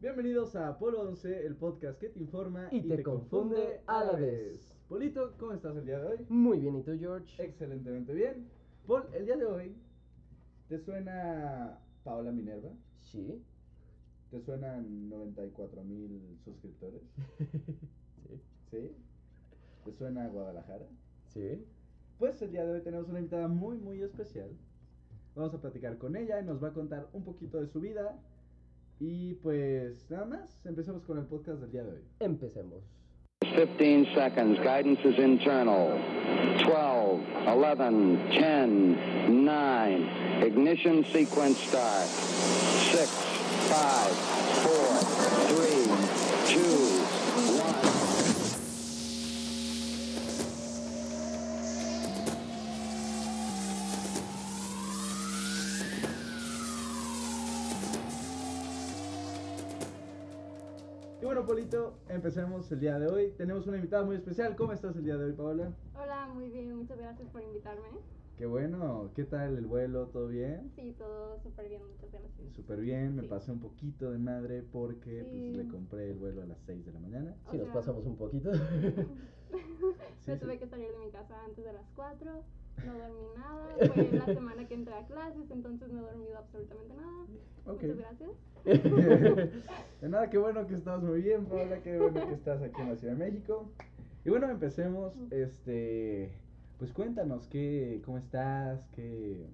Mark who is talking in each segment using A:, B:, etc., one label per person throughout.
A: Bienvenidos a Polo 11, el podcast que te informa
B: Y te confunde a la vez.
A: Polito, ¿cómo estás el día de hoy?
B: Muy bien, ¿y tú, George?
A: Excelentemente bien. Paul, el día de hoy, ¿te suena Paola Minerva?
B: Sí.
A: ¿Te suenan 94 mil suscriptores?
B: sí.
A: ¿Sí? ¿Te suena Guadalajara?
B: Sí.
A: Pues el día de hoy tenemos una invitada muy, muy especial. Vamos a platicar con ella y nos va a contar un poquito de su vida. Y pues nada más, empecemos con el podcast del día de hoy.
B: Empecemos.
C: 15 seconds. Guidance is internal. 12, 11, 10, 9. Ignition sequence start. 6, 5,
A: Y bueno, Polito, empecemos el día de hoy. Tenemos una invitada muy especial. ¿Cómo estás el día de hoy, Paola?
D: Hola, muy bien, muchas gracias por invitarme.
A: Qué bueno. ¿Qué tal el vuelo? ¿Todo bien?
D: Sí, todo súper bien, muchas gracias.
A: Súper bien. Me
D: Sí.
A: pasé un poquito de madre porque
D: Sí.
A: pues, le compré el vuelo a las 6 de la mañana.
D: O
B: Sí, nos
D: sea-
B: pasamos un poquito.
A: Sí,
D: Me
A: sí.
D: tuve que salir de mi casa antes de las 4, no dormí nada, fue la semana que entré a clases, entonces no he dormido absolutamente nada. Muchas gracias.
A: De nada, qué bueno que estás muy bien, Paola, qué bueno que estás aquí en la Ciudad de México. Y bueno, empecemos, este, pues cuéntanos, qué, ¿cómo estás? ¿Qué,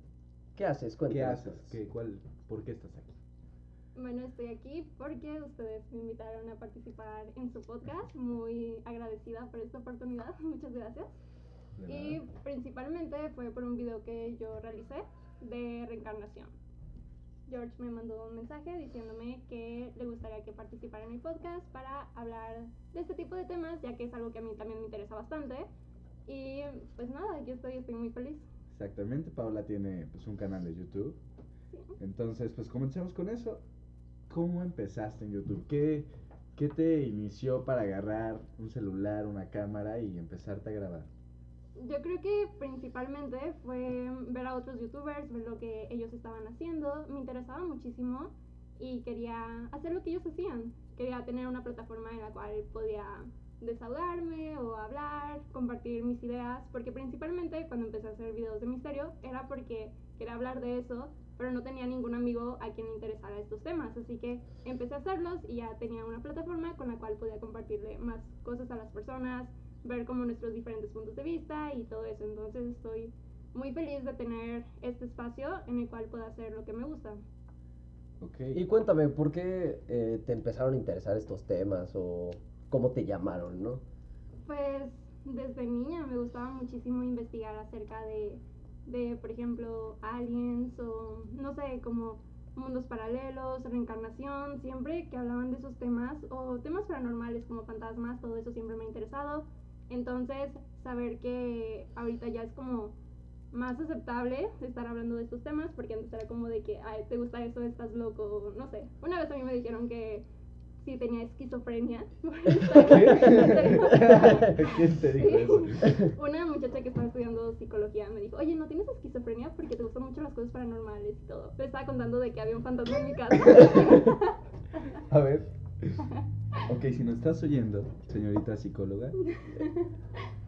B: ¿Qué haces?
A: qué
B: Cuéntanos.
A: haces? ¿Qué, cuál, ¿Por qué estás aquí?
D: Bueno, estoy aquí porque ustedes me invitaron a participar en su podcast, muy agradecida por esta oportunidad, muchas gracias. Y principalmente fue por un video que yo realicé de reencarnación. George me mandó un mensaje diciéndome que le gustaría que participara en mi podcast para hablar de este tipo de temas, ya que es algo que a mí también me interesa bastante. Y pues nada, aquí estoy, estoy muy feliz.
A: Exactamente, Paola tiene pues un canal de YouTube.
D: Sí.
A: Entonces, pues comencemos con eso. ¿Cómo empezaste en YouTube? ¿Qué, ¿Qué te inició para agarrar un celular, una cámara y empezarte a grabar?
D: Yo creo que principalmente fue ver a otros youtubers, ver lo que ellos estaban haciendo. Me interesaba muchísimo y quería hacer lo que ellos hacían. Quería tener una plataforma en la cual podía desahogarme o hablar, compartir mis ideas, porque principalmente cuando empecé a hacer videos de misterio era porque quería hablar de eso, pero no tenía ningún amigo a quien le interesara estos temas, así que empecé a hacerlos y ya tenía una plataforma con la cual podía compartirle más cosas a las personas, ver como nuestros diferentes puntos de vista y todo eso. Entonces estoy muy feliz de tener este espacio en el cual puedo hacer lo que me gusta.
A: Ok.
B: Y cuéntame, ¿por qué eh, te empezaron a interesar estos temas o cómo te llamaron, no?
D: Pues desde niña me gustaba muchísimo investigar acerca de, de, por ejemplo, aliens o no sé, como mundos paralelos, reencarnación, siempre que hablaban de esos temas o temas paranormales como fantasmas, todo eso siempre me ha interesado. Entonces, saber que ahorita ya es como más aceptable estar hablando de estos temas, porque antes era como de que, ay, te gusta eso, estás loco, no sé. Una vez a mí me dijeron que sí tenía esquizofrenia.
A: ¿Quién te dijo eso?
D: Una muchacha que estaba estudiando psicología me dijo, oye, ¿no tienes esquizofrenia? Porque te gustan mucho las cosas paranormales y todo. Le estaba contando de que había un fantasma en mi casa.
A: A ver. Ok, si nos estás oyendo, señorita psicóloga,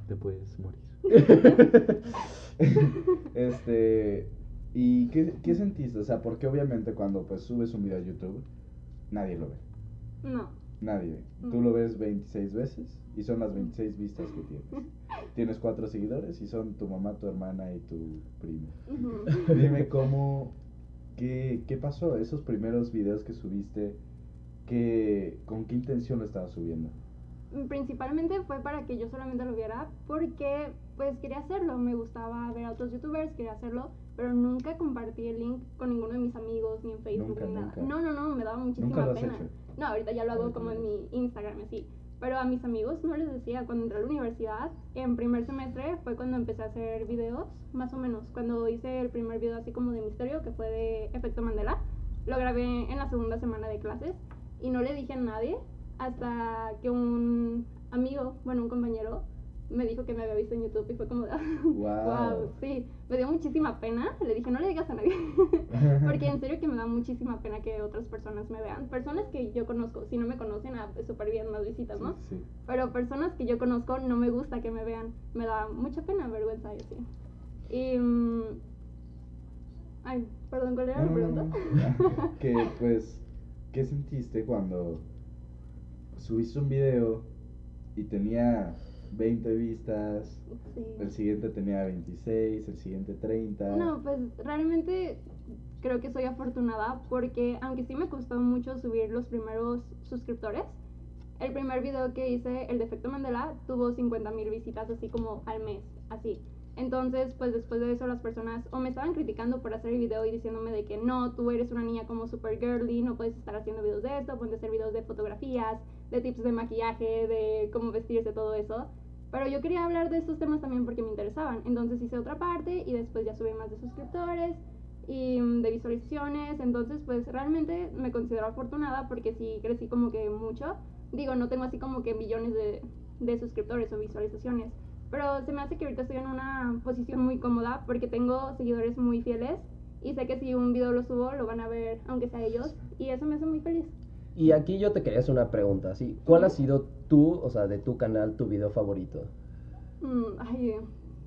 A: te puedes morir. este, ¿y qué, qué sentiste? O sea, porque obviamente cuando pues subes un video a YouTube, nadie lo ve.
D: No.
A: Nadie. Tú lo ves 26 veces y son las 26 vistas que tienes. Tienes cuatro seguidores y son tu mamá, tu hermana y tu primo. Dime cómo, qué, qué pasó, esos primeros videos que subiste, qué, con qué intención lo estabas subiendo.
D: Principalmente fue para que yo solamente lo viera porque pues quería hacerlo, me gustaba ver a otros youtubers, quería hacerlo, pero nunca compartí el link con ninguno de mis amigos ni en Facebook
A: Nunca,
D: ni nada.
A: nunca.
D: No, no, no, me daba muchísima
A: Nunca lo has
D: pena.
A: hecho.
D: No, ahorita ya lo hago como en mi Instagram así. Pero a mis amigos no les decía, cuando entré a la universidad, en primer semestre fue cuando empecé a hacer videos, más o menos. Cuando hice el primer video así como de misterio, que fue de Efecto Mandela, lo grabé en la segunda semana de clases y no le dije a nadie hasta que un amigo, bueno, un compañero, me dijo que me había visto en YouTube y fue como,
A: Wow.
D: wow, sí, me dio muchísima pena. Le dije, no le digas a nadie, porque en serio que me da muchísima pena que otras personas me vean. Personas que yo conozco, si no me conocen, ah, súper bien, más visitas, ¿no?
A: Sí, sí.
D: Pero personas que yo conozco no me gusta que me vean. Me da mucha pena, vergüenza y así. Y. mm, ay, perdón, ¿cuál era la pregunta?
A: que pues, ¿qué sentiste cuando subiste un video y tenía 20 vistas,
D: Sí.
A: el siguiente tenía 26, el siguiente 30?
D: No, pues realmente creo que soy afortunada porque aunque sí me costó mucho subir los primeros suscriptores, el primer video que hice, el defecto Mandela, tuvo 50 mil visitas así como al mes, así. Entonces, pues después de eso las personas o me estaban criticando por hacer el video y diciéndome de que no, tú eres una niña como super girly, no puedes estar haciendo videos de esto, ponte a hacer videos de fotografías, de tips de maquillaje, de cómo vestirse, todo eso. Pero yo quería hablar de estos temas también porque me interesaban. Entonces hice otra parte y después ya subí más de suscriptores y mm, de visualizaciones. Entonces, pues realmente me considero afortunada porque sí crecí como que mucho. Digo, no tengo así como que millones de, de suscriptores o visualizaciones. Pero se me hace que ahorita estoy en una posición muy cómoda porque tengo seguidores muy fieles y sé que si un video lo subo lo van a ver aunque sea ellos y eso me hace muy feliz.
B: Y aquí yo te quería hacer una pregunta, ¿sí? ¿Cuál ha sido tú, o sea, de tu canal, tu video favorito?
D: Mm, ay,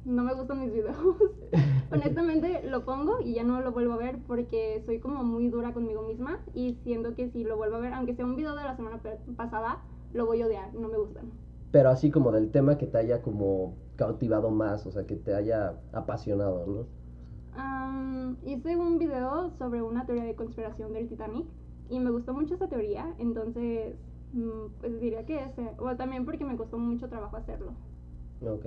D: no me gustan mis videos. Honestamente lo pongo y ya no lo vuelvo a ver porque soy como muy dura conmigo misma y siento que si lo vuelvo a ver, aunque sea un video de la semana pasada, lo voy a odiar, no me gustan.
B: Pero así como del tema que te haya como cautivado más, o sea, que te haya apasionado, ¿no?
D: Am, hice un video sobre una teoría de conspiración del Titanic y me gustó mucho esa teoría, entonces mm, pues diría que ese, o también porque me costó mucho trabajo hacerlo.
B: Ok.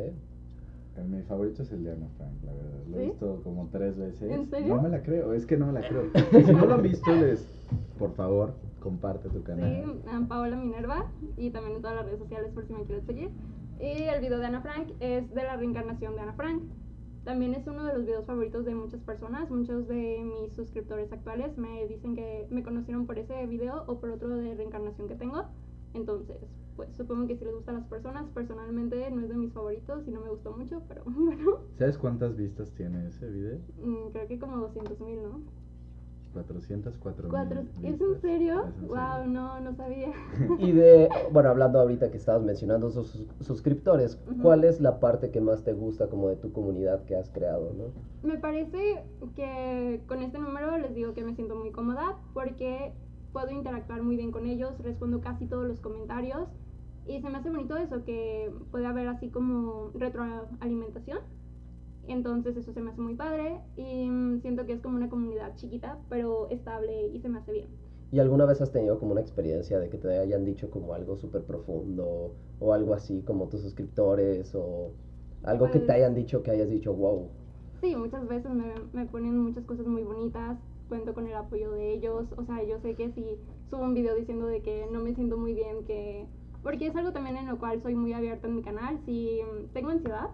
A: Mi favorito es el de Ana Frank, la verdad. Lo he
D: ¿Sí?
A: visto como tres veces.
D: ¿En serio?
A: No me la creo, es que no me la creo. si no lo han visto, les, por favor, comparte tu canal.
D: Sí, am, Paola Minerva y también en todas las redes sociales por si me quieren seguir. Y el video de Ana Frank es de la reencarnación de Ana Frank. También es uno de los videos favoritos de muchas personas. Muchos de mis suscriptores actuales me dicen que me conocieron por ese video o por otro de reencarnación que tengo. Entonces, pues supongo que si les gustan las personas, personalmente no es de mis favoritos y no me gustó mucho, pero bueno,
A: ¿Sabes cuántas vistas tiene ese video?
D: mm, creo que como 200 mil, ¿no?
A: 404
D: Cuatro.
A: mil
D: ¿Es en
A: vistas.
D: serio?
A: Es en
D: Wow,
A: serio.
D: no, no sabía.
B: Y de, bueno, hablando ahorita que estabas mencionando sus sus- suscriptores. ¿cuál es la parte que más te gusta como de tu comunidad que has creado, no?
D: Me parece que con este número les digo que me siento muy cómoda porque puedo interactuar muy bien con ellos, respondo casi todos los comentarios y se me hace bonito eso, que puede haber así como retroalimentación. Entonces eso se me hace muy padre y mm, siento que es como una comunidad chiquita pero estable y se me hace bien.
B: ¿Y alguna vez has tenido como una experiencia de que te hayan dicho como algo súper profundo o algo así como tus suscriptores o algo que te
D: Pues-
B: hayan dicho que hayas dicho, wow?
D: Sí, muchas veces me, me ponen muchas cosas muy bonitas, cuento con el apoyo de ellos, o sea, yo sé que si subo un video diciendo de que no me siento muy bien, que... Porque es algo también en lo cual soy muy abierta en mi canal, si mm, tengo ansiedad,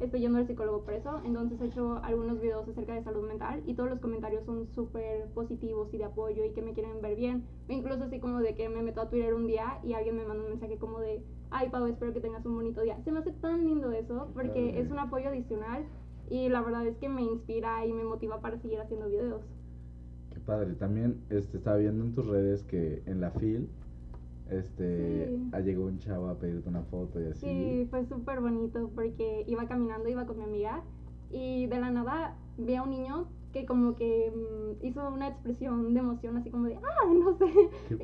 D: estoy yendo al psicólogo por eso, entonces he hecho algunos videos acerca de salud mental y todos los comentarios son súper positivos y de apoyo y que me quieren ver bien, incluso así como de que me meto a Twitter un día y alguien me manda un mensaje como de, ay Pau, espero que tengas un bonito día. Se me hace tan lindo eso porque es un apoyo adicional y la verdad es que me inspira y me motiva para seguir haciendo videos.
A: Qué padre. También este, estaba viendo en tus redes que en la FIL este,
D: Sí.
A: ah, llegó un chavo a pedirte una foto y así.
D: Sí, fue súper bonito porque iba caminando, iba con mi amiga y de la nada vi a un niño que como que mm, hizo una expresión de emoción así como de, ah, no sé,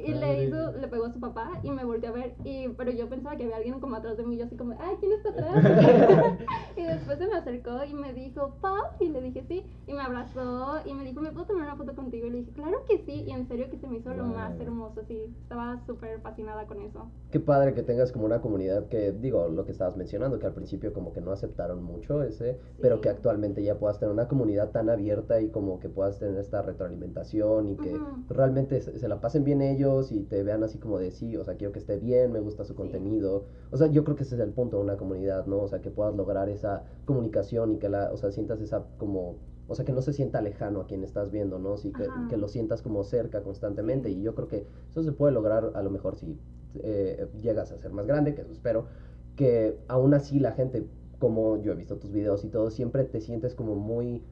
D: y le hizo, le pegó a su papá y me volteó a ver, y, pero yo pensaba que había alguien como atrás de mí, yo así como, ay, ¿quién está atrás? y después se me acercó y me dijo, Pau, y le dije sí, y me abrazó y me dijo, ¿me puedo tomar una foto contigo? Y le dije, claro que sí, y en serio que se me hizo lo más
A: Wow.
D: hermoso, sí, estaba súper fascinada con eso.
B: Qué padre que tengas como una comunidad que, digo, lo que estabas mencionando, que al principio como que no aceptaron mucho ese, pero
D: Sí.
B: que actualmente ya puedas tener una comunidad tan abierta y como que puedas tener esta retroalimentación y que realmente se, se la pasen bien ellos y te vean así como de sí, o sea, quiero que esté bien, me gusta su
D: Sí.
B: contenido. O sea, yo creo que ese es el punto de una comunidad, ¿no? O sea, que puedas lograr esa comunicación y que la, o sea, sientas esa como o sea, que no se sienta lejano a quien estás viendo, ¿no? Sí, que, que lo sientas como cerca constantemente.
D: Sí.
B: Y yo creo que eso se puede lograr a lo mejor si eh, llegas a ser más grande, que eso espero, que aún así la gente, como yo he visto tus videos y todo, siempre te sientes como muy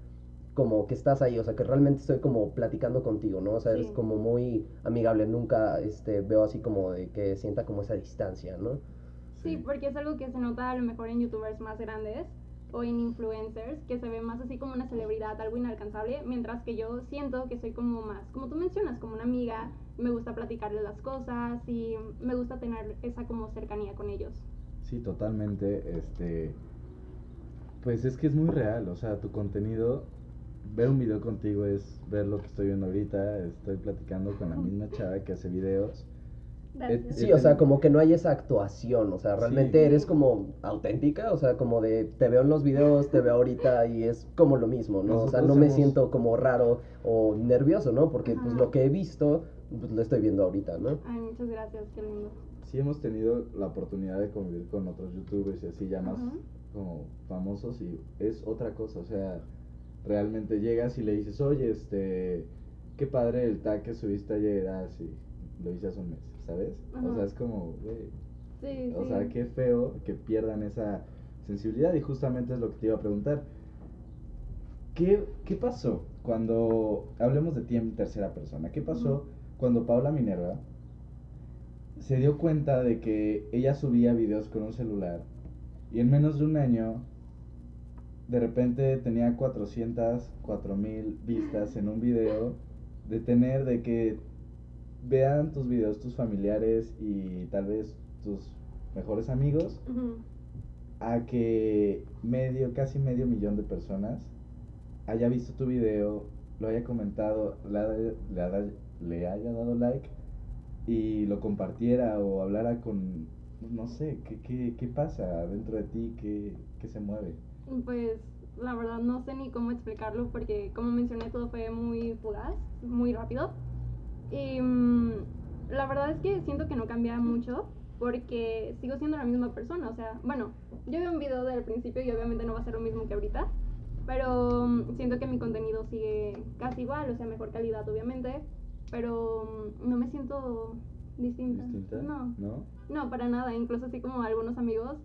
B: como que estás ahí, o sea, que realmente estoy como platicando contigo, ¿no? O sea, eres
D: Sí.
B: como muy amigable, nunca este, veo así como de que sienta como esa distancia, ¿no?
D: Sí, porque es algo que se nota a lo mejor en youtubers más grandes o en influencers, que se ve más así como una celebridad, algo inalcanzable, mientras que yo siento que soy como más, como tú mencionas, como una amiga, me gusta platicarles las cosas y me gusta tener esa como cercanía con ellos.
A: Sí, totalmente. Este. Pues es que es muy real. O sea, tu contenido. Ver un video contigo es ver lo que estoy viendo ahorita. Estoy platicando con la misma chava que hace videos.
D: Gracias.
B: Sí, o sea, como que no hay esa actuación, o sea, realmente
A: Sí.
B: eres como auténtica, o sea, como de te veo en los videos, te veo ahorita y es como lo mismo, ¿no? o sea,
A: Nosotros
B: no me
A: hemos-
B: siento como raro o nervioso, ¿no? Porque pues lo que he visto, pues lo estoy viendo ahorita, ¿no?
D: Ay, muchas gracias, qué lindo.
A: Sí, hemos tenido la oportunidad de convivir con otros youtubers y así ya más
D: Ajá.
A: como famosos y es otra cosa. O sea, realmente llegas y le dices, oye, este. Qué padre el tag que subiste ayer. Ah, sí, lo hice hace un mes, ¿sabes? O sea, es como, güey.
D: Sí,
A: O
D: sí.
A: sea, qué feo que pierdan esa sensibilidad y justamente es lo que te iba a preguntar. ¿Qué, qué pasó cuando, hablemos de ti en tercera persona, qué pasó cuando Paula Minerva se dio cuenta de que ella subía videos con un celular y en menos de un año de repente tenía 400, 4000 vistas en un video de tener de que vean tus videos tus familiares y tal vez tus mejores amigos a que medio, casi medio millón de personas haya visto tu video, lo haya comentado, le, haya- le le haya dado like y lo compartiera o hablara con, no sé, ¿qué, qué, qué pasa dentro de ti? ¿Qué, qué se mueve?
D: Pues la verdad no sé ni cómo explicarlo porque como mencioné todo fue muy fugaz, muy rápido. Y mm, la verdad es que siento que no cambia mucho porque sigo siendo la misma persona. O sea, bueno, yo veo un video del principio y obviamente no va a ser lo mismo que ahorita. Pero mm, siento que mi contenido sigue casi igual, o sea, mejor calidad obviamente. Pero mm, no me siento distinta.
A: ¿Distinta?
D: No.
A: ¿No?
D: No, para nada. Incluso así como algunos amigos,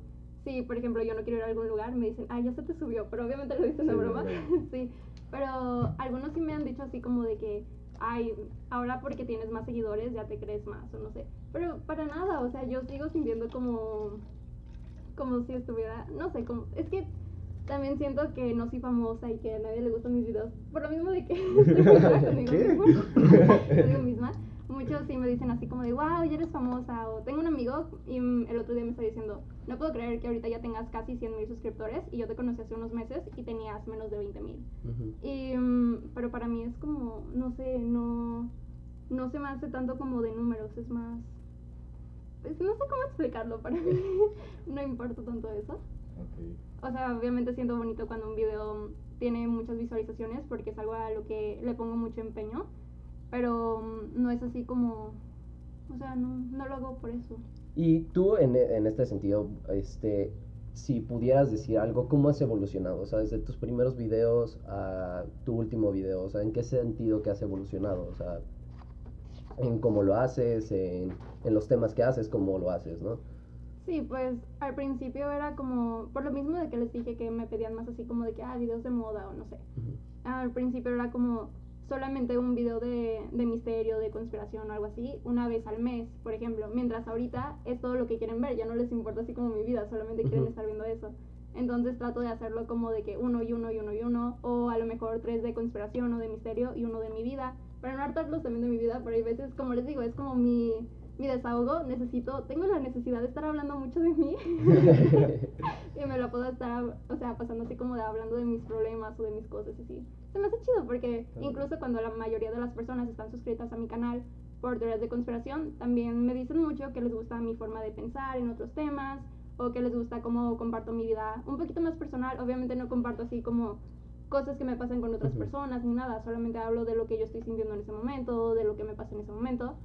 D: si por ejemplo yo no quiero ir a algún lugar, me dicen, ah, ya se te subió, pero obviamente lo dicen de
A: Sí,
D: broma. sí, pero algunos sí me han dicho así como de que, ay, ahora porque tienes más seguidores ya te crees más o no sé. Pero para nada, o sea, yo sigo sintiendo como, como si estuviera, no sé, como, es que también siento que no soy famosa y que a nadie le gustan mis videos. Por lo mismo de que estoy conmigo
A: ¿Qué?
D: misma. Muchos sí me dicen así como de, wow, ya eres famosa. O tengo un amigo y mm, el otro día me está diciendo, no puedo creer que ahorita ya tengas casi 100 mil suscriptores y yo te conocí hace unos meses y tenías menos de 20 mil. Mm, pero para mí es como, no sé, no, no se me hace tanto como de números, es más... pues, no sé cómo explicarlo, para mí no importa tanto eso.
A: Ok.
D: O sea, obviamente siento bonito cuando un video tiene muchas visualizaciones porque es algo a lo que le pongo mucho empeño, pero mm, no es así como, o sea, no, no lo hago por eso.
B: Y tú en, e- en este sentido, este, si pudieras decir algo, ¿cómo has evolucionado? O sea, desde tus primeros videos a tu último video, o sea, ¿en qué sentido que has evolucionado? O sea, en cómo lo haces, en, en los temas que haces, cómo lo haces, ¿no?
D: Sí, pues al principio era como, por lo mismo de que les dije que me pedían más así como de que, ah, videos de moda o no sé.
B: Ujú.
D: Al principio era como solamente un video de, de misterio, de conspiración o algo así, una vez al mes, por ejemplo. Mientras ahorita es todo lo que quieren ver, ya no les importa así como mi vida, solamente quieren estar viendo eso. Entonces trato de hacerlo como de que uno y uno y uno y uno, o a lo mejor tres de conspiración o de misterio y uno de mi vida. Para no hartarlos también de mi vida, pero hay veces, como les digo, es como mi, mi desahogo. Necesito, tengo la necesidad de estar hablando mucho de mí. y me la puedo estar, o sea, pasando así como de hablando de mis problemas o de mis cosas y así. Se me hace chido porque
A: Claro.
D: incluso cuando la mayoría de las personas están suscritas a mi canal por teorías de conspiración, también me dicen mucho que les gusta mi forma de pensar en otros temas o que les gusta cómo comparto mi vida un poquito más personal. Obviamente no comparto así como cosas que me pasan con otras
B: Ujú.
D: personas ni nada, solamente hablo de lo que yo estoy sintiendo en ese momento, de lo que me pasa en ese momento.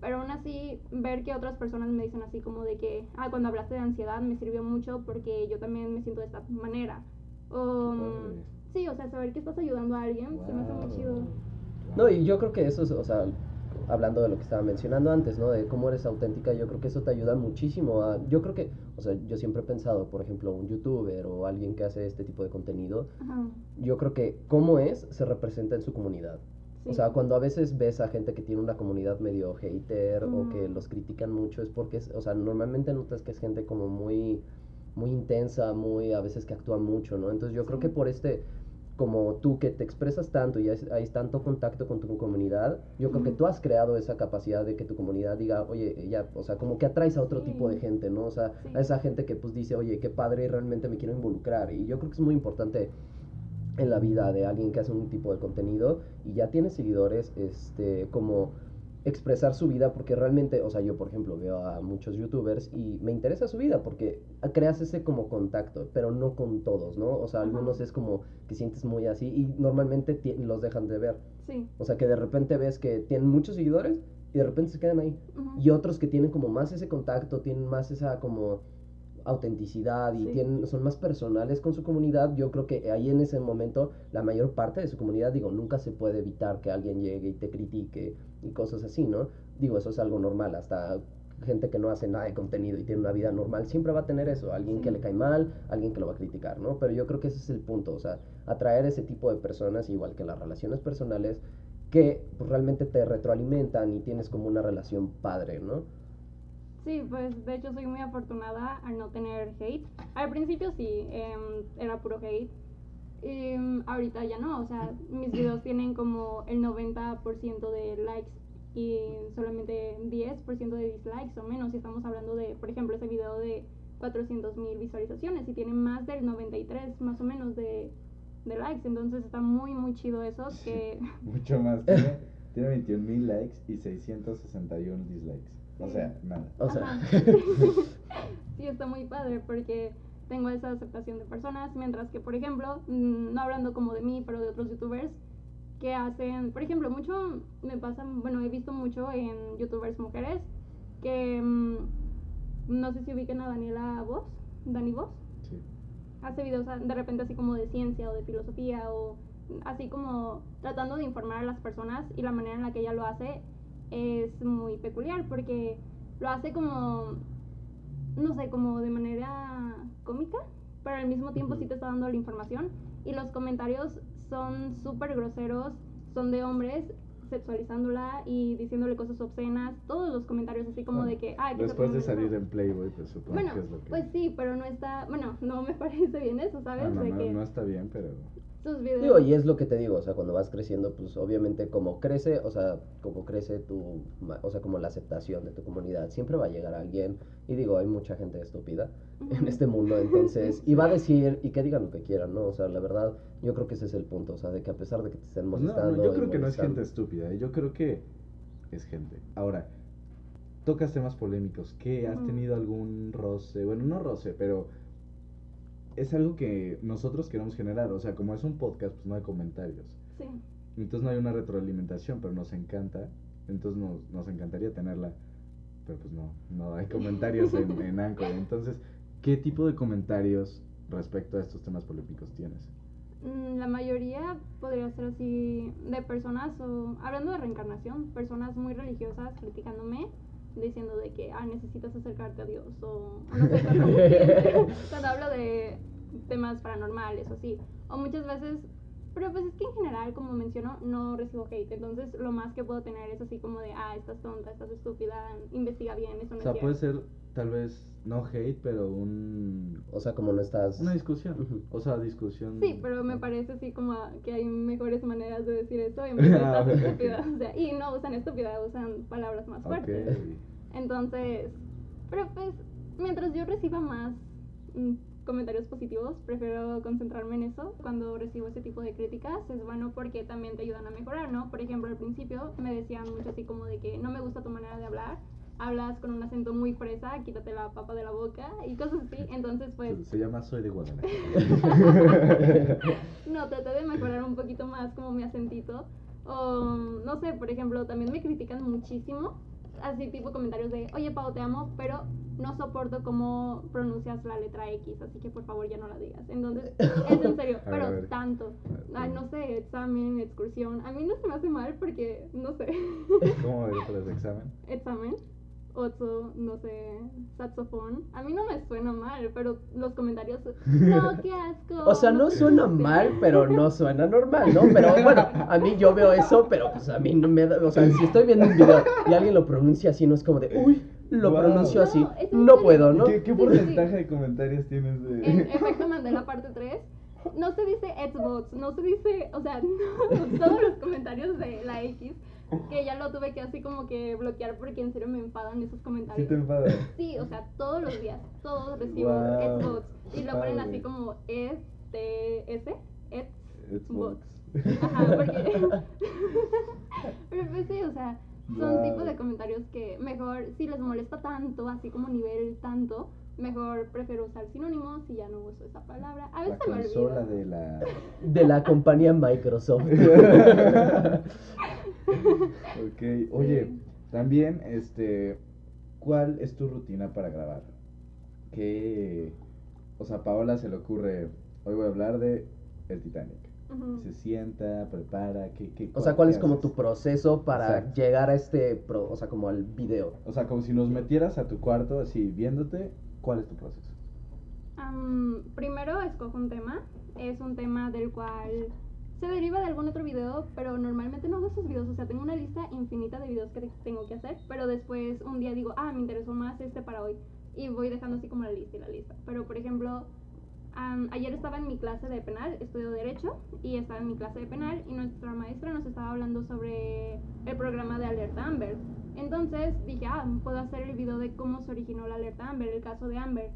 D: Pero aún así, ver que otras personas me dicen así como de que, ah, cuando hablaste de ansiedad me sirvió mucho porque yo también me siento de esta manera. O. sí, o sea, saber que estás ayudando a alguien se me hace muy
A: Wow.
D: chido.
B: No, y yo creo que eso es, o sea, hablando de lo que estaba mencionando antes, ¿no? De cómo eres auténtica, yo creo que eso te ayuda muchísimo a... Yo creo que, o sea, yo siempre he pensado, por ejemplo, un youtuber o alguien que hace este tipo de contenido,
D: Ajá.
B: yo creo que cómo es se representa en su comunidad. O
D: Sí.
B: sea, cuando a veces ves a gente que tiene una comunidad medio hater o que los critican mucho es porque, es- o sea, normalmente notas que es gente como muy, muy intensa, muy, a veces que actúa mucho, ¿no? Entonces yo creo que por este, como tú que te expresas tanto y hay, hay tanto contacto con tu comunidad, yo creo que tú has creado esa capacidad de que tu comunidad diga, oye, ya, o sea, como que atraes a otro tipo de gente, ¿no? O sea, a esa gente que pues dice, oye, qué padre, realmente me quiero involucrar. Y yo creo que es muy importante en la vida de alguien que hace un tipo de contenido y ya tiene seguidores, este, como expresar su vida porque realmente, o sea, yo por ejemplo veo a muchos youtubers y me interesa su vida porque creas ese como contacto, pero no con todos, ¿no? O sea,
D: Ajá.
B: algunos es como que sientes muy así y normalmente los dejan de ver.
D: Sí.
B: O sea, que de repente ves que tienen muchos seguidores y de repente se quedan ahí. Y otros que tienen como más ese contacto, tienen más esa como autenticidad y
D: Sí.
B: tienen, son más personales con su comunidad, yo creo que ahí en ese momento la mayor parte de su comunidad, digo, nunca se puede evitar que alguien llegue y te critique y cosas así, ¿no? Digo, eso es algo normal, hasta gente que no hace nada de contenido y tiene una vida normal, siempre va a tener eso, alguien que le cae mal, alguien que lo va a criticar, ¿no? Pero yo creo que ese es el punto, o sea, atraer ese tipo de personas, igual que las relaciones personales, que pues, realmente te retroalimentan y tienes como una relación padre, ¿no?
D: Sí, pues de hecho soy muy afortunada al no tener hate. Al principio sí, em, era puro hate. Y mm, ahorita ya no, o sea, mis videos tienen como el 90% de likes y solamente 10% de dislikes o menos. Si estamos hablando de, por ejemplo, ese video de 400 mil visualizaciones y tiene más del 93 más o menos de, de likes. Entonces está muy, muy chido eso. Que
A: Mucho más. Tiene, tiene 21 mil likes y 661 dislikes. O sea, nada.
B: O sea,
D: sí, está muy padre porque tengo esa aceptación de personas, mientras que, por ejemplo, mm, no hablando como de mí, pero de otros youtubers que hacen, por ejemplo, mucho me pasa, bueno, he visto mucho en youtubers mujeres que mm, no sé si ubiquen a Daniela Voz, Dani Voz,
A: Sí.
D: hace videos ah, de repente así como de ciencia o de filosofía o así como tratando de informar a las personas y la manera en la que ella lo hace es muy peculiar porque lo hace como, no sé, como de manera cómica, pero al mismo tiempo sí te está dando la información y los comentarios son súper groseros, son de hombres sexualizándola y diciéndole cosas obscenas, todos los comentarios así como
A: Bueno,
D: de que, se
A: Después de salir
D: mejor".
A: en Playboy, pues supongo
D: Bueno,
A: que es lo que.
D: pues sí, pero no está, bueno, no me parece bien eso, ¿sabes?
A: Ah, no,
D: de
A: no,
D: que
A: no está bien, pero.
D: Sus videos...
B: Digo, y es lo que te digo, o sea, cuando vas creciendo, pues obviamente como crece, o sea, como crece tu, o sea, como la aceptación de tu comunidad, siempre va a llegar alguien, y digo, hay mucha gente estúpida en este mundo, entonces, y va a decir, y que digan lo que quieran, ¿no? O sea, la verdad, yo creo que ese es el punto, o sea, de que a pesar de que te estén
A: Pues no,
B: molestando...
A: no, yo creo que no es gente
B: molestando-
A: estúpida, ¿eh? yo creo que es gente. Ahora, tocas temas polémicos. ¿Qué has tenido algún roce? Bueno, no roce, pero es algo que nosotros queremos generar. O sea, como es un podcast, pues no hay comentarios.
D: Sí,
A: Entonces no hay una retroalimentación, pero nos encanta. Entonces nos, nos encantaría tenerla. Pero pues no, no hay comentarios en, en Anchor. Entonces, ¿qué tipo de comentarios respecto a estos temas polémicos tienes?
D: Mm, la mayoría podría ser así de personas, o hablando de reencarnación, personas muy religiosas criticándome, diciendo de que, ah, necesitas acercarte a Dios, o no sé, cuando hablo de temas paranormales o así, o muchas veces, pero pues es que en general, como menciono, no recibo hate, entonces lo más que puedo tener es así como de, ah, estás tonta, estás estúpida, investiga bien, eso no
A: O sea,
D: es
A: puede
D: cierto".
A: ser tal vez no hate, pero un
B: O sea, como no estás...
A: Una discusión. O sea, discusión.
D: Sí, pero me parece así como que hay mejores maneras de decir eso vez de
A: Ah,
D: estás
A: ok, ok.
D: estúpida. O sea, y no usan estúpida, usan palabras más fuertes.
A: Ok.
D: Entonces, pero pues, mientras yo reciba más mm, comentarios positivos, prefiero concentrarme en eso. Cuando recibo ese tipo de críticas, es bueno porque también te ayudan a mejorar, ¿no? Por ejemplo, al principio me decían mucho así como de que no me gusta tu manera de hablar. Hablas con un acento muy fresa, quítate la papa de la boca y cosas así. Entonces, pues,
A: Se, llama Soy de Guadalajara.
D: no, traté de mejorar un poquito más como mi acentito. O, no sé, por ejemplo, también me critican muchísimo así tipo comentarios de, oye Pau, te amo, pero no soporto cómo pronuncias la letra X, así que por favor ya no la digas. Entonces, es en serio,
A: A ver,
D: pero
A: a ver.
D: tanto. Ay, no sé, examen, excursión. A mí no se me hace mal porque, no sé,
A: ¿Cómo de examen?
D: examen, otro, no sé, saxofón. A mí no me suena mal, pero los comentarios, no, qué asco.
B: O sea, no suena mal, pero no suena normal, ¿no? Pero bueno, a mí yo veo eso, pero pues a mí no me da, o sea, si estoy viendo un video y alguien lo pronuncia así, no es como de, uy, lo
A: Wow.
B: pronunció así,
D: No, en
B: no puedo, ¿no?
A: ¿Qué, qué
D: Sí, sí,
A: porcentaje de comentarios tienes
D: En
A: de.?
D: efecto Mandela parte 3, no se dice Xbox, no se dice, o sea, no, todos los comentarios de la X, que ya lo tuve que así como que bloquear porque en serio me enfadan esos
A: Sí
D: comentarios.
A: te enfadas.
D: Sí, o sea, todos los días, todos recibo
A: Wow,
D: Xbox y lo ponen así como E, T, S,
A: Xbox.
D: Ajá, porque... Pero pues sí, o sea, son
A: Wow.
D: tipos de comentarios que mejor, si les molesta tanto, así como nivel tanto, mejor prefiero usar sinónimos y ya no uso esa palabra. A
A: La
D: veces me olvido.
A: de la.
B: De la compañía Microsoft.
A: ok, oye, también, este, ¿cuál es tu rutina para grabar? ¿Qué, o sea, a Paola se le ocurre, hoy voy a hablar de el Titanic. Se sienta, prepara, ¿qué, qué,
B: O sea, ¿cuál es como tu proceso para
A: Exacto.
B: llegar a este, pro- o sea, como al video?
A: O sea, como si nos metieras a tu cuarto así viéndote, ¿cuál es tu proceso?
D: Am, primero escojo un tema. Es un tema del cual se deriva de algún otro video, pero normalmente no hago esos videos. O sea, tengo una lista infinita de videos que te- tengo que hacer, pero después un día digo, ah, me interesó más este para hoy. Y voy dejando así como la lista y la lista. Pero, por ejemplo, am, ayer estaba en mi clase de penal, estudio Derecho, y estaba en mi clase de penal, y nuestra maestra nos estaba hablando sobre el programa de Alerta Amber. Entonces dije, ah, puedo hacer el video de cómo se originó la Alerta Amber, el caso de Amber.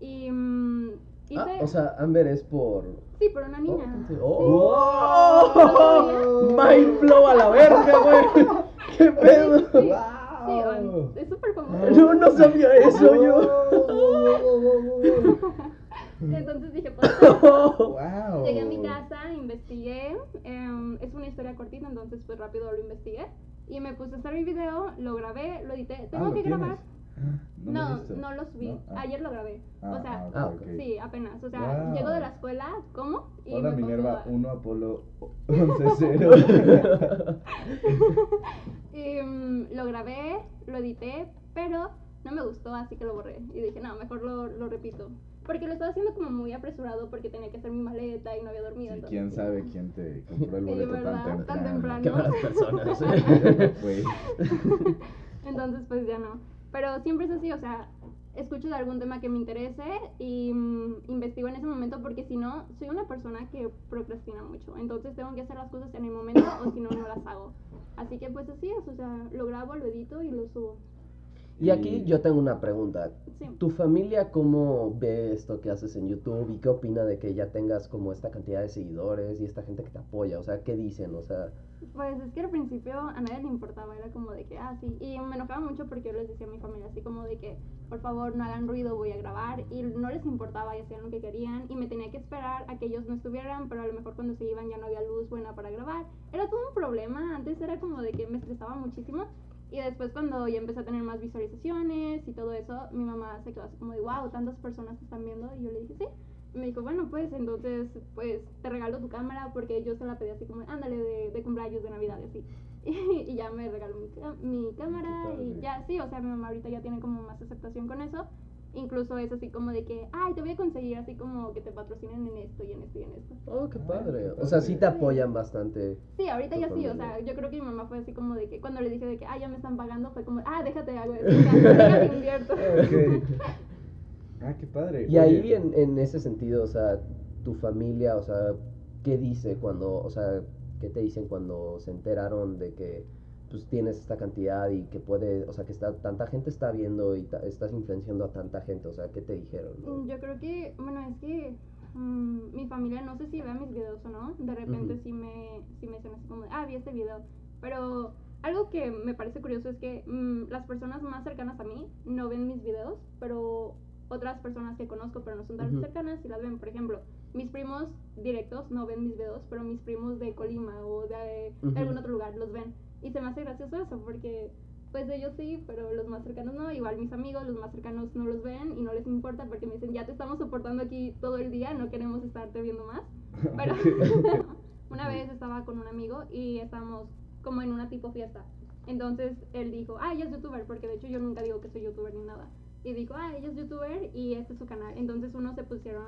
D: Y mm, hice...
B: Ah, o sea, Amber es por...
D: sí, por una niña.
B: sí.
D: Sí.
B: ¡Oh!
A: ¡Oh!
B: Mind blow a la verga, güey. ¿Qué pedo?
D: Sí, sí,
A: ¡Wow!
D: es súper famosa.
B: No, no sabía eso yo.
D: Entonces dije, pues...
A: ¡Wow!
D: Llegué a mi casa, investigué, em, es una historia cortita, entonces pues rápido lo investigué y me puse a hacer el video, lo grabé, lo edité,
A: Ah,
D: tengo
A: ¿lo
D: que
A: tienes?
D: grabar.
A: No,
D: No,
A: lo he visto.
D: no lo subí,
A: ¿No? Ah.
D: ayer lo grabé.
A: Ah,
D: o sea,
A: ah,
D: sí, apenas, o sea,
A: Wow.
D: llego de la escuela, ¿cómo? Y
A: Hola
D: me pongo
A: Minerva
D: a-
A: 1 Apolo 11-0.
D: Y, mm, lo grabé, lo edité, pero no me gustó, así que lo borré. Y dije, no, mejor lo, lo repito. Porque lo estaba haciendo como muy apresurado porque tenía que hacer mi maleta y no había dormido.
A: Sí,
D: entonces,
A: quién
D: sí.
A: sabe quién te compró el boleto tan
D: Tan
A: temprano.
B: Qué malas personas.
D: Entonces, pues ya no. Pero siempre es así, o sea, escucho de algún tema que me interese y mm, investigo en ese momento porque si no, soy una persona que procrastina mucho. Entonces tengo que hacer las cosas en el momento o si no, no las hago. Así que pues así es, o sea, lo grabo, lo edito y lo subo.
B: Y aquí yo tengo una pregunta.
D: Sí.
B: ¿Tu familia cómo ve esto que haces en YouTube y qué opina de que ya tengas como esta cantidad de seguidores y esta gente que te apoya? O sea, ¿qué dicen? O sea,
D: Pues es que al principio a nadie le importaba, era como de que, ah, sí. Y me enojaba mucho porque yo les decía a mi familia así como de que, por favor, no hagan ruido, voy a grabar. Y no les importaba y hacían lo que querían. Y me tenía que esperar a que ellos no estuvieran, pero a lo mejor cuando se iban ya no había luz buena para grabar. Era todo un problema. Antes era como de que me estresaba muchísimo. Y después cuando ya empecé a tener más visualizaciones y todo eso, mi mamá se quedó así como de, wow, tantas personas te están viendo. Y yo le dije, sí. Y me dijo, bueno, pues entonces, pues te regalo tu cámara porque yo se la pedí así como, ándale, de, de cumpleaños, de Navidad, y así. Y, ya me regaló mi, mi cámara y ya, sí, o sea, mi mamá ahorita ya tiene como más aceptación con eso. Incluso es así como de que, ay, te voy a conseguir así como que te patrocinen en esto y en esto y en esto.
B: oh, qué padre.
A: qué
B: O sea, sí te apoyan bastante.
D: Sí, ahorita ya sí, o sea, yo creo que mi mamá fue así como de que cuando le dije de que, ah, ya me están pagando, fue como, ah, déjate hago eso, o sea, déjate invierto.
A: Ok. Ah, qué padre.
B: Y ahí en, en ese sentido, o sea, tu familia, o sea, ¿qué dice cuando, o sea, qué te dicen cuando se enteraron de que pues tienes esta cantidad y que puede, o sea, que está, tanta gente está viendo y ta- estás influenciando a tanta gente, o sea, ¿qué te dijeron? no?
D: Mm, Yo creo que, bueno, es que mm, mi familia no sé si vea mis videos o no. De repente sí me, sí me dicen así como, ah, vi este video. Pero algo que me parece curioso es que mm, las personas más cercanas a mí no ven mis videos, pero otras personas que conozco pero no son tan cercanas sí las ven. Por ejemplo, mis primos directos no ven mis videos, pero mis primos de Colima o de, algún otro lugar los ven. Y se me hace gracioso eso porque Pues ellos sí, pero los más cercanos no. Igual mis amigos, los más cercanos no los ven y no les importa porque me dicen, ya te estamos soportando aquí todo el día, no queremos estarte viendo más. Pero una vez estaba con un amigo y estábamos como en una tipo fiesta. Entonces él dijo, ah, ella es youtuber, porque de hecho yo nunca digo que soy youtuber ni nada. Y dijo, ah, ella es youtuber y este es su canal. Entonces uno se pusieron,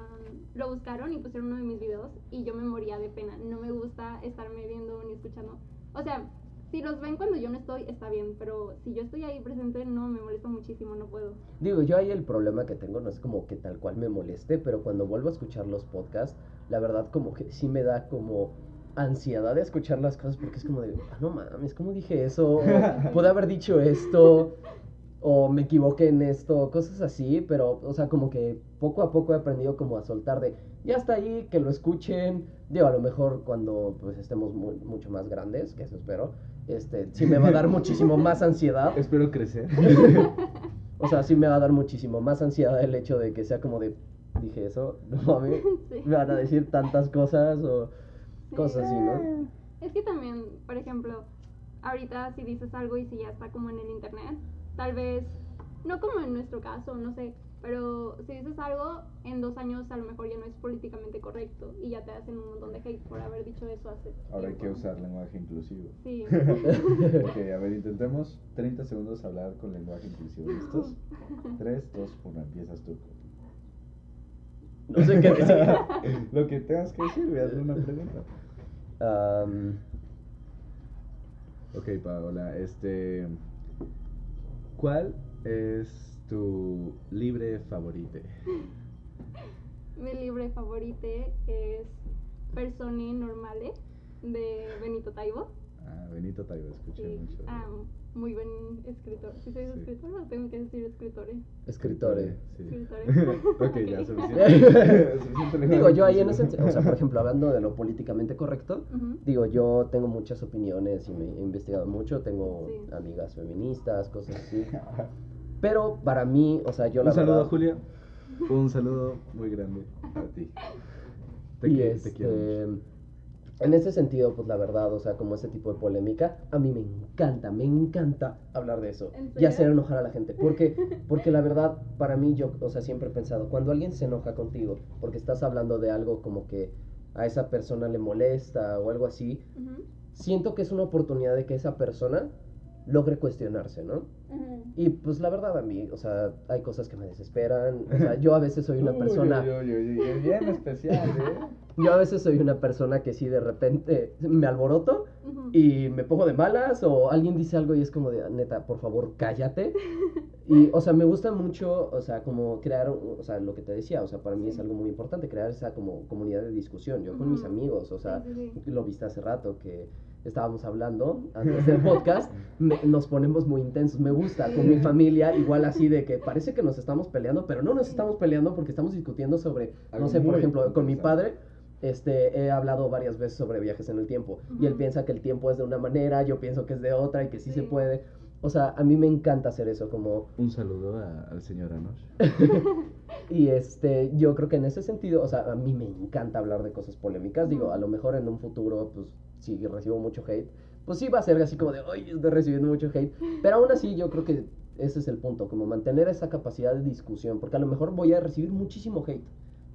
D: lo buscaron y pusieron uno de mis videos y yo me moría de pena. No me gusta estarme viendo ni escuchando. O sea, si los ven cuando yo no estoy, está bien, pero si yo estoy ahí presente, no, me molesta muchísimo, no puedo.
B: Digo, yo ahí el problema que tengo no es como que tal cual me moleste, pero cuando vuelvo a escuchar los podcasts, la verdad como que sí me da como ansiedad de escuchar las cosas porque es como de, ah, no mames, ¿cómo dije eso? Pude haber dicho esto, o me equivoqué en esto, cosas así, pero, o sea, como que poco a poco he aprendido como a soltar de, ya está ahí, que lo escuchen. Digo, a lo mejor cuando pues estemos mu- mucho más grandes, que eso espero, este, sí me va a dar muchísimo más ansiedad.
A: Espero crecer.
B: O sea, sí me va a dar muchísimo más ansiedad el hecho de que sea como de, dije eso, no mames,
D: Sí.
B: me van a decir tantas cosas o
D: Sí.
B: cosas así, ¿no?
D: Es que también, por ejemplo, ahorita si dices algo y si ya está como en el internet, tal vez, no como en nuestro caso, no sé, pero si dices algo, en dos años a lo mejor ya no es políticamente correcto y ya te hacen un montón de hate por haber dicho eso hace
A: Ahora hay que usar lenguaje inclusivo.
D: Sí.
A: Ok, a ver, intentemos 30 segundos hablar con lenguaje inclusivo. ¿Listos? 3, 2, 1, empiezas tú.
B: No sé qué decir.
A: Lo que tengas que decir, voy a hacer una pregunta.
B: Am,
A: Ok, Paola, este. ¿Cuál es tu libre favorite?
D: Mi libre favorito es Persone Normale de Benito Taibo.
A: Ah, Benito Taibo, escuché
D: Sí.
A: mucho. de-
D: Ah, muy buen escritor. ¿Sí soy
A: Sí.
D: escritor o tengo que decir escritores?
B: escritores.
A: Sí.
D: Escritores.
A: ok, ya, suficiente.
B: Digo, yo ahí en ese, o sea, por ejemplo, hablando de lo políticamente correcto, digo, yo tengo muchas opiniones y me he investigado mucho, tengo
D: Sí.
B: amigas feministas, cosas así. Pero para mí, o sea, yo la
A: Un saludo,
B: verdad...
A: Julia. Un saludo muy grande a ti. Te,
B: y
A: te
B: este,
A: quiero
B: en ese sentido, pues la verdad, o sea, como ese tipo de polémica, a mí me encanta, me encanta hablar de eso
D: ¿En
B: y hacer enojar a la gente. Porque, porque la verdad, para mí, yo, o sea, siempre he pensado, cuando alguien se enoja contigo porque estás hablando de algo como que a esa persona le molesta o algo así, siento que es una oportunidad de que esa persona logre cuestionarse, ¿no? Y pues la verdad a mí, o sea, hay cosas que me desesperan, o sea, yo a veces soy una persona...
A: uy, uy, uy, uy, bien especial, ¿eh?
B: Yo a veces soy una persona que sí de repente me alboroto y me pongo de malas o alguien dice algo y es como de, neta, por favor, cállate. Y, o sea, me gusta mucho, o sea, como crear, o sea, lo que te decía, o sea, para mí es algo muy importante, crear esa como comunidad de discusión. Yo con mis amigos, o sea,
D: Sí, sí, sí.
B: lo viste hace rato que estábamos hablando antes del podcast, me- nos ponemos muy intensos, me gusta, con mi familia, igual así de que parece que nos estamos peleando, pero no nos estamos peleando porque estamos discutiendo sobre, no sé, por ejemplo, con mi padre, este, he hablado varias veces sobre viajes en el tiempo, y él piensa que el tiempo es de una manera, yo pienso que es de otra y que sí, se puede. O sea, a mí me encanta hacer eso, como
A: Un saludo a- al señor Anosh.
B: y este, yo creo que en ese sentido, o sea, a mí me encanta hablar de cosas polémicas. Digo, a lo mejor en un futuro, pues, si recibo mucho hate, pues sí va a ser así como de, oye, estoy recibiendo mucho hate. Pero aún así, yo creo que ese es el punto, como mantener esa capacidad de discusión, porque a lo mejor voy a recibir muchísimo hate.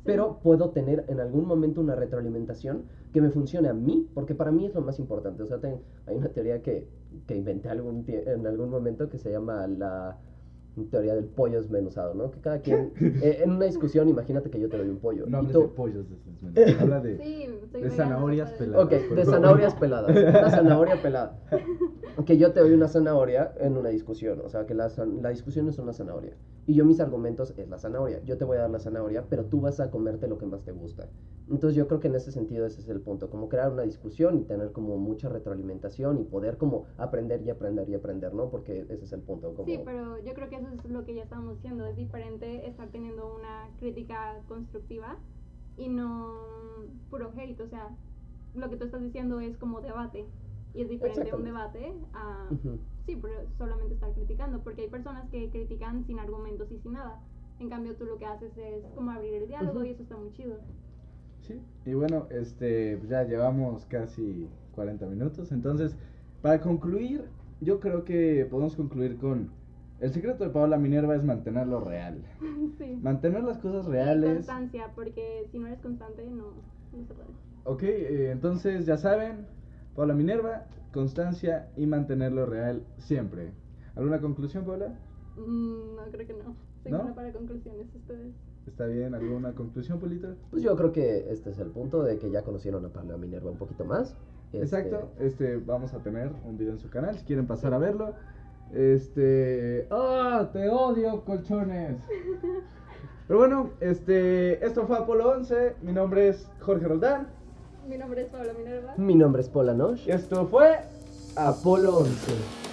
B: Pero puedo tener en algún momento una retroalimentación que me funcione a mí, porque para mí es lo más importante. O sea, ten- hay una teoría que, que inventé algún tie- en algún momento que se llama la teoría del pollo desmenuzado, ¿no? Que cada quien, eh, en una discusión, imagínate que yo te doy un pollo.
A: No
B: y
A: hables
B: tú-
A: de pollos desmesmenados. Habla de,
D: Sí,
A: de zanahorias peladas.
B: Ok, de zanahorias peladas. Una zanahoria pelada. Que yo te doy una zanahoria en una discusión. O sea, que la, la discusión es una zanahoria. Y yo mis argumentos es la zanahoria. Yo te voy a dar la zanahoria, pero tú vas a comerte lo que más te gusta. Entonces yo creo que en ese sentido ese es el punto. Como crear una discusión y tener como mucha retroalimentación y poder como aprender y aprender y aprender, ¿no? Porque ese es el punto. Como...
D: Sí, pero yo creo que eso es lo que ya estábamos diciendo. Es diferente estar teniendo una crítica constructiva y no puro hate. O sea, lo que tú estás diciendo es como debate. Y es diferente un debate a,
B: Ujú.
D: sí, pero solamente estar criticando. Porque hay personas que critican sin argumentos y sin nada. En cambio, tú lo que haces es como abrir el diálogo
B: Ujú.
D: y eso está muy chido.
A: Sí, y bueno, este, pues ya llevamos casi 40 minutos, entonces, para concluir, yo creo que podemos concluir con el secreto de Paola Minerva es mantenerlo real.
D: sí.
A: Mantener las cosas
D: Y
A: reales.
D: constancia, porque si no eres constante, no, no se puede.
A: Ok, eh, entonces ya saben, Paola Minerva, constancia y mantenerlo real siempre. ¿Alguna conclusión, Paola?
D: Mm, no, creo que no. Soy
A: ¿No?
D: buena para conclusiones ustedes.
A: ¿Está bien? ¿Alguna conclusión, Polito?
B: Pues yo creo que este es el punto de que ya conocieron a Paula Minerva un poquito más. Este,
A: Exacto, este, vamos a tener un video en su canal si quieren pasar a verlo. Este, ¡ah! te odio, colchones. Pero bueno, este, esto fue Apolo 11. Mi nombre es Jorge Roldán.
D: Mi nombre es Pablo Minerva.
B: Mi nombre es Paula Nosh.
A: Esto fue
B: Apolo 11.